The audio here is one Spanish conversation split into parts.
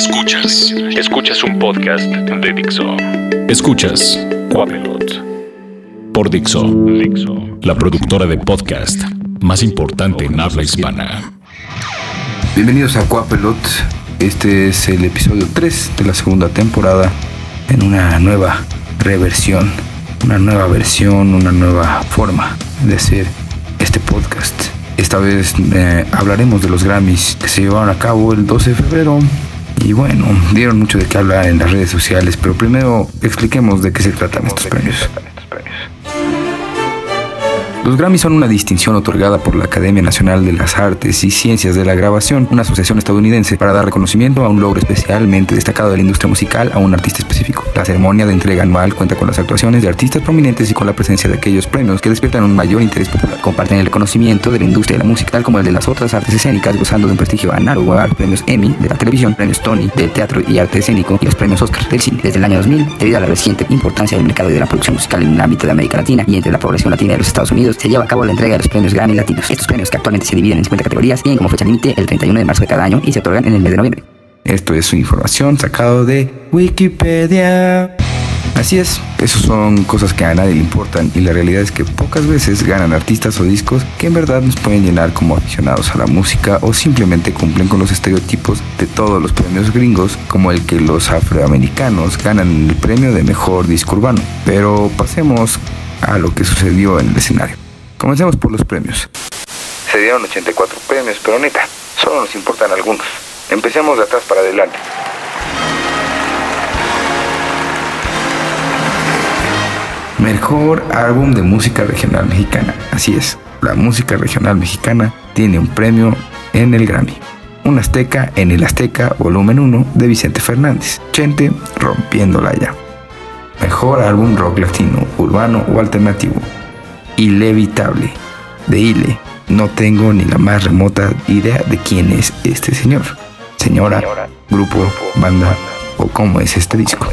Escuchas. Escuchas un podcast de Dixo. Escuchas Quapelot. Por Dixo. Dixo. La productora de podcast más importante en habla hispana. Bienvenidos a Quapelot. Este es el episodio 3 de la segunda temporada en una nueva reversión, una nueva versión, una nueva forma de hacer este podcast. Esta vez eh, hablaremos de los Grammys que se llevaron a cabo el 12 de febrero. Y bueno, dieron mucho de qué hablar en las redes sociales, pero primero expliquemos de qué se tratan estos premios. Los Grammys son una distinción otorgada por la Academia Nacional de las Artes y Ciencias de la Grabación, una asociación estadounidense, para dar reconocimiento a un logro especialmente destacado de la industria musical a un artista específico. La ceremonia de entrega anual cuenta con las actuaciones de artistas prominentes y con la presencia de aquellos premios que despiertan un mayor interés popular. Comparten el reconocimiento de la industria de la música, tal como el de las otras artes escénicas, gozando de un prestigio análogo a premios Emmy de la televisión, premios Tony del teatro y arte escénico y los premios Oscar del cine. Desde el año 2000, debido a la reciente importancia del mercado y de la producción musical en el ámbito de América Latina y entre la población latina de los Estados Unidos, se lleva a cabo la entrega de los premios Grammy Latinos. Estos premios, que actualmente se dividen en 50 categorías, tienen como fecha límite el 31 de marzo de cada año y se otorgan en el mes de noviembre. Esto es información sacado de Wikipedia. Así es, esas son cosas que a nadie le importan y la realidad es que pocas veces ganan artistas o discos que en verdad nos pueden llenar como aficionados a la música o simplemente cumplen con los estereotipos de todos los premios gringos como el que los afroamericanos ganan el premio de mejor disco urbano. Pero pasemos a lo que sucedió en el escenario. Comencemos por los premios. Se dieron 84 premios, pero neta, solo nos importan algunos. Empecemos de atrás para adelante. Mejor álbum de música regional mexicana. Así es, la música regional mexicana tiene un premio en el Grammy. Un Azteca en el Azteca Volumen 1 de Vicente Fernández. Chente rompiéndola ya. Mejor álbum rock latino, urbano o alternativo. Ilevitable. De Ile. No tengo ni la más remota idea de quién es este señor. Señora, grupo, banda o cómo es este disco.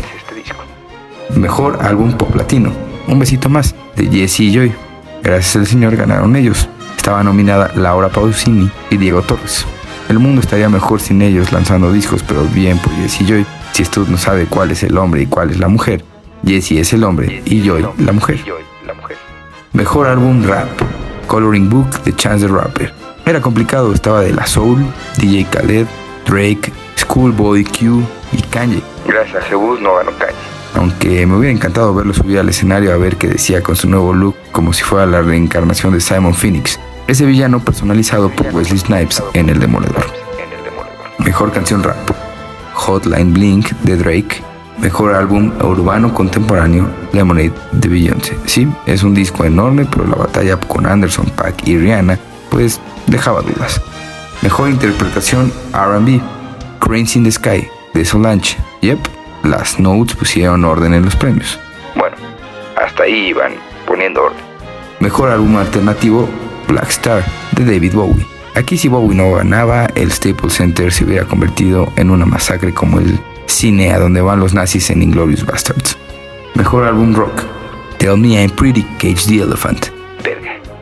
Mejor álbum pop latino. Un besito más de Jesse y Joy. Gracias al señor ganaron ellos. Estaba nominada Laura Pausini y Diego Torres. El mundo estaría mejor sin ellos lanzando discos, pero bien por Jesse y Joy. Si usted no sabe cuál es el hombre y cuál es la mujer, Jesse es el hombre y Joy la mujer. Mejor álbum rap. Coloring Book de Chance the Rapper. Era complicado, estaba de La Soul, DJ Khaled, Drake, Schoolboy Q y Kanye. Gracias a Jebus no ganó Kanye. Aunque me hubiera encantado verlo subir al escenario a ver qué decía con su nuevo look como si fuera la reencarnación de Simon Phoenix, ese villano personalizado por Wesley Snipes en El Demoledor. Mejor canción rap. Hotline Blink de Drake. Mejor álbum urbano contemporáneo Lemonade de Beyoncé. Sí, es un disco enorme, pero la batalla con Anderson Paak y Rihanna pues dejaba dudas. Mejor interpretación RB. Cranes in the Sky de Solange. Yep, las notes pusieron orden en los premios. Bueno, hasta ahí iban poniendo orden. Mejor álbum alternativo Black Star de David Bowie. Aquí si Bowie no ganaba, el Staples Center se hubiera convertido en una masacre como el cine a donde van los nazis en Inglorious Bastards. Mejor álbum rock. Tell Me I'm Pretty, Cage the Elephant.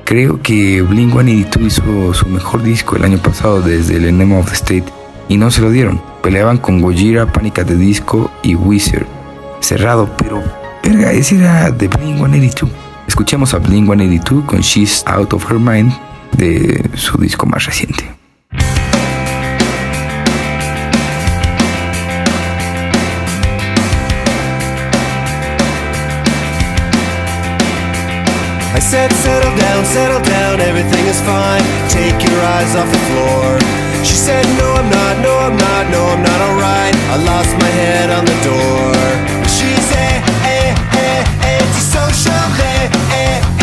Creo que Blink-182 hizo su mejor disco el año pasado desde el Enema of the State y no se lo dieron. Peleaban con Gojira, Pánica de Disco y Wizard. Cerrado, pero verga, ese era de Blink-182. Escuchemos a Blink-182 con She's Out of Her Mind de su disco más reciente. Said, settle down, settle down, everything is fine. Take your eyes off the floor. She said, no, I'm not, no, I'm not, no, I'm not alright. I lost my head on the door. She's a, a, a, antisocial, a, a,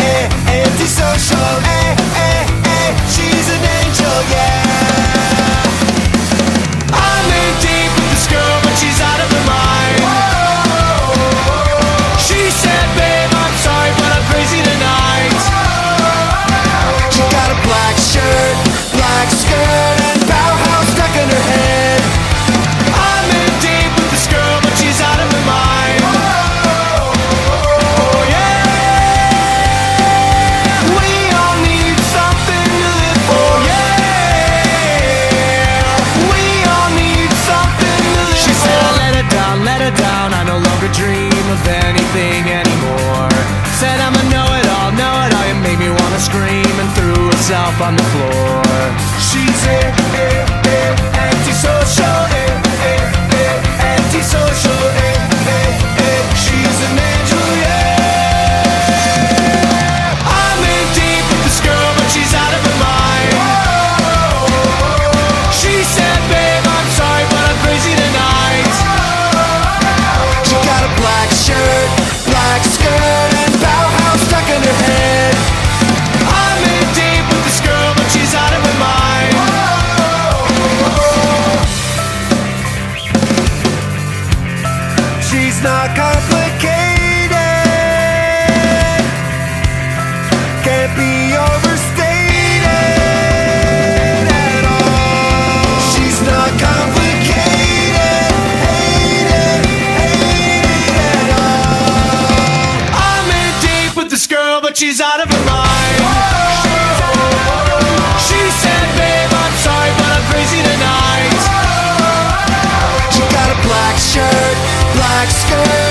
but she's out of her mind. She said, babe, I'm sorry, but I'm crazy tonight. She got a black shirt, black skirt,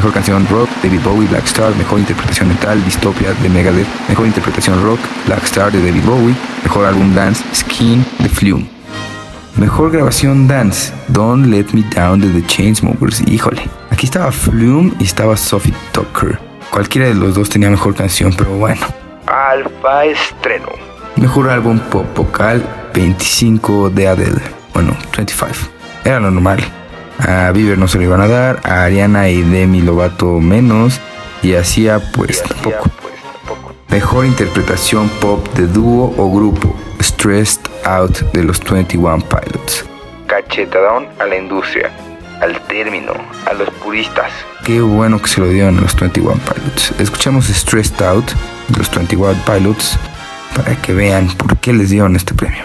Mejor canción rock, David Bowie, Black Star. Mejor interpretación metal, Dystopia de Megadeth. Mejor interpretación rock, Black Star de David Bowie. Mejor álbum dance, Skin de Flume. Mejor grabación dance, Don't Let Me Down de The Chainsmokers. Híjole, aquí estaba Flume y estaba Sophie Tucker. Cualquiera de los dos tenía mejor canción, pero bueno. Alfa estreno. Mejor álbum pop vocal, 25 de Adele. Bueno, 25. Era lo normal. A Bieber no se lo iban a dar, a Ariana y Demi Lovato menos, y hacía pues tampoco. Mejor interpretación pop de dúo o grupo, Stressed Out de los 21 Pilots. Cachetadón a la industria, al término, a los puristas. Qué bueno que se lo dieron a los 21 Pilots. Escuchamos Stressed Out de los 21 Pilots para que vean por qué les dieron este premio.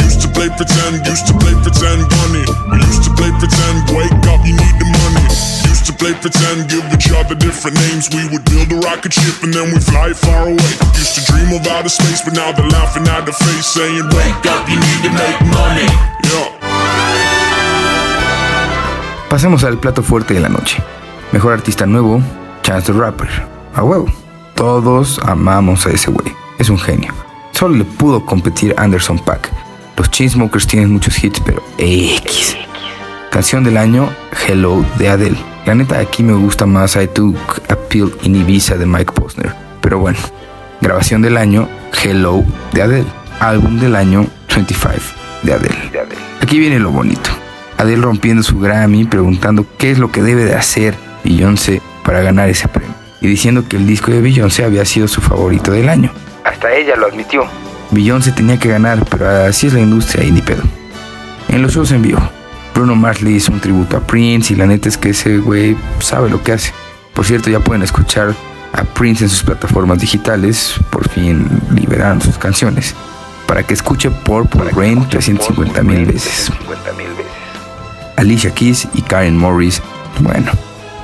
Used to play pretend, used to play pretend, bunny. We used to play pretend, wake up, you need the money. Used to play pretend, give each other different names. We would build a rocket ship and then we fly far away. Used to dream of outer space, but now they're laughing at the face, saying, Wake up, you need to make money. Yeah. Pasemos al plato fuerte de la noche. Mejor artista nuevo, Chance the Rapper. A huevo. Todos amamos a ese güey. Es un genio. Solo le pudo competir Anderson Pack. Los Chainsmokers tienen muchos hits, pero X. Canción del año, Hello de Adele. La neta, aquí me gusta más I Took a Pill in Ibiza de Mike Posner. Pero bueno, grabación del año, Hello de Adele. Álbum del año, 25 de Adele. Aquí viene lo bonito. Adele rompiendo su Grammy, preguntando qué es lo que debe de hacer Beyoncé para ganar ese premio. Y diciendo que el disco de Beyoncé había sido su favorito del año. Hasta ella lo admitió. Beyoncé tenía que ganar, pero así es la industria y ni pedo. En los shows en vivo, Bruno Mars le hizo un tributo a Prince y la neta es que ese güey sabe lo que hace. Por cierto, ya pueden escuchar a Prince en sus plataformas digitales, por fin liberaron sus canciones, para que escuche por Rain 350 mil veces. Alicia Keys y Karen Morris, bueno,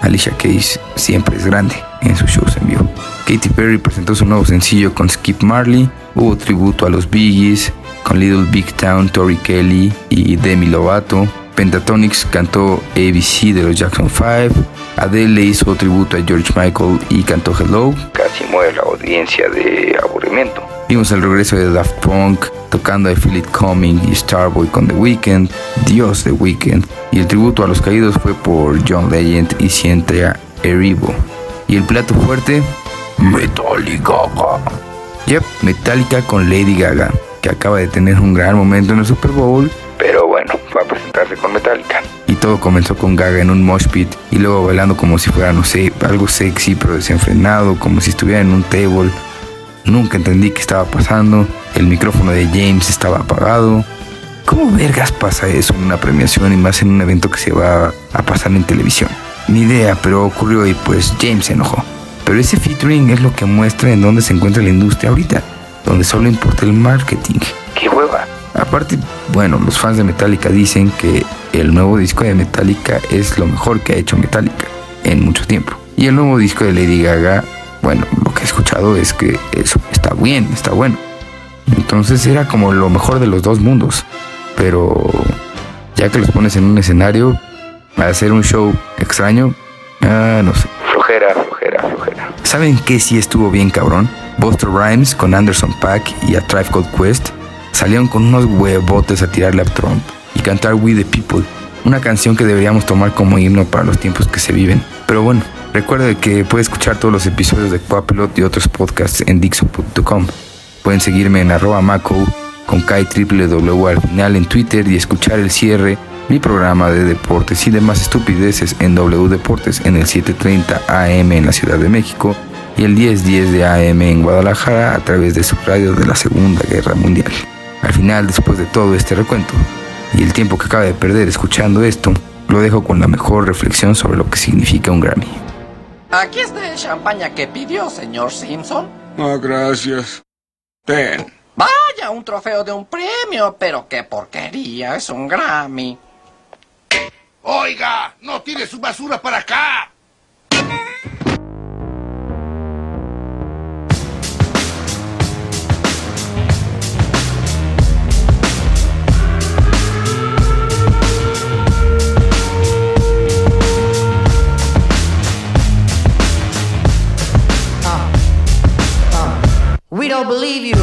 Alicia Keys siempre es grande en sus shows en vivo. Katy Perry presentó su nuevo sencillo con Skip Marley, hubo tributo a los Biggies, con Little Big Town, Tori Kelly y Demi Lovato. Pentatonix cantó ABC de los Jackson 5. Adele le hizo tributo a George Michael y cantó Hello. Casi muere la audiencia de aburrimiento. Vimos el regreso de Daft Punk tocando I Feel It Coming y Starboy con The Weeknd, Dios The Weeknd. Y el tributo a los caídos fue por John Legend y Cientia Erivo. Y el plato fuerte, Metallica. Yep, Metallica con Lady Gaga, que acaba de tener un gran momento en el Super Bowl, pero bueno, va a presentarse con Metallica. Y todo comenzó con Gaga en un mosh pit y luego bailando como si fuera, no sé, algo sexy pero desenfrenado, como si estuviera en un table. Nunca entendí qué estaba pasando. El micrófono de James estaba apagado. ¿Cómo vergas pasa eso en una premiación y más en un evento que se va a pasar en televisión? Ni idea, pero ocurrió y pues James se enojó. Pero ese featuring es lo que muestra en dónde se encuentra la industria ahorita, donde solo importa el marketing. ¡Qué hueva! Aparte, bueno, los fans de Metallica dicen que el nuevo disco de Metallica es lo mejor que ha hecho Metallica en mucho tiempo. Y el nuevo disco de Lady Gaga, bueno, lo que he escuchado es que eso está bien, está bueno. Entonces era como lo mejor de los dos mundos. Pero ya que los pones en un escenario, a hacer un show extraño, ah, no sé. Flojera. ¿Saben qué sí estuvo bien cabrón? Buster Rhymes con Anderson Pack y a Tribe Called Quest salieron con unos huevotes a tirarle a Trump y cantar We the People, una canción que deberíamos tomar como himno para los tiempos que se viven. Pero bueno, recuerda que puede escuchar todos los episodios de Quapilot y otros podcasts en Dixon.com. Pueden seguirme en arroba maco con Kai W al final en Twitter y escuchar el cierre, mi programa de deportes y demás estupideces en W Deportes en el 7:30 AM en la Ciudad de México y el 10:10 de AM en Guadalajara a través de su radio de la Segunda Guerra Mundial. Al final, después de todo este recuento y el tiempo que acaba de perder escuchando esto, lo dejo con la mejor reflexión sobre lo que significa un Grammy. Aquí está el champaña que pidió, señor Simpson. Ah, gracias. Ten. Vaya, un trofeo de un premio, pero qué porquería, es un Grammy. Oiga, no tire su basura para acá. We don't believe you,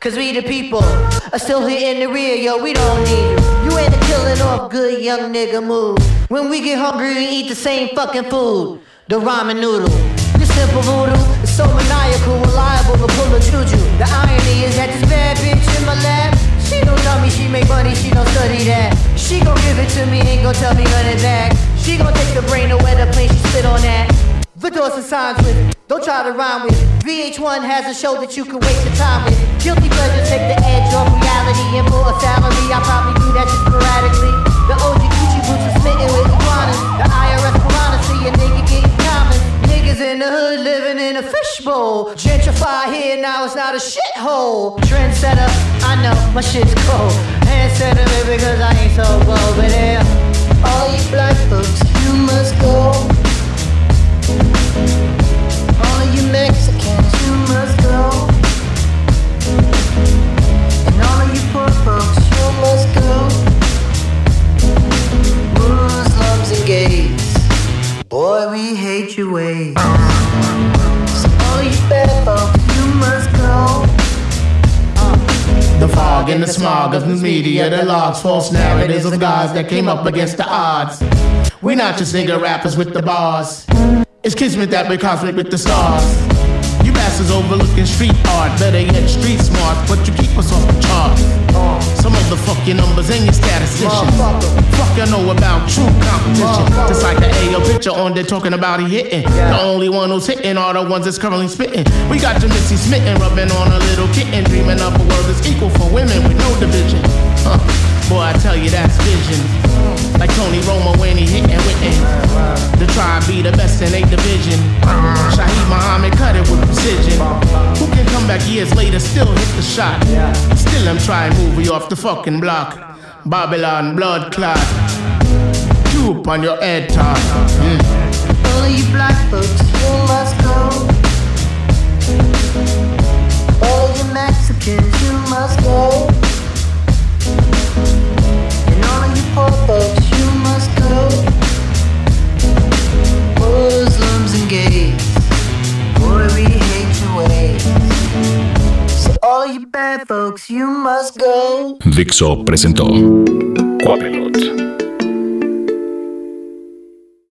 cause we the people are still here in the rear, yo, we don't need you. You ain't a killing off good young nigga move. When we get hungry, we eat the same fucking food, the ramen noodle. This simple voodoo is so maniacal, reliable to pull a juju. The irony is that this bad bitch in my lap, she don't tell me she make money, she don't study that. She gon' give it to me, ain't gon' tell me it back. She gon' take the brain away the plane, she spit on that. The doors and signs with, don't try to rhyme with. VH1 has a show that you can waste your time with. Guilty pleasure take the edge off reality, and for a salary, I probably do that just sporadically. Smitten with iguanas. The IRS piranha see a nigga getting common. Niggas in the hood living in a fishbowl. Gentrify here, now it's not a shithole. Trendsetter, I know my shit's cold. Handsetter, baby, cause I ain't so bold. But yeah, all you black folks, you must go. All you Mexicans, you must go. Of news media that logs false narratives of gods that came up against the odds. We're not just nigga rappers with the bars. It's kismet that we cosmic with the stars. You bastards overlooking street art, better yet street smart, but you keep us off the chart. Some of the fuck numbers and your statisticians. Fuck you know about true competition. Just like the AO picture on there talking about he hitting. The only one who's hitting are the ones that's currently spitting. We got your Missy smitten, rubbing on a little kitten, dreaming up a world that's equal for women with no division. Huh. Boy, I tell you that's vision. Like Tony Romo when he hitting Witten. The tribe be the best in eight division. Shaheed Muhammad cut it with precision. Who can come back years later, still hit the shot? Still I'm trying to move you off the fucking block. Babylon blood clot. Droop on your head top. Mm. All you black folks, you must go. All you Mexicans, you must go. And all you poor folks, you must go. Muslims and gays, boy, we hate your ways. So all you bad folks, you must go. Dixo presentó Cuapelot.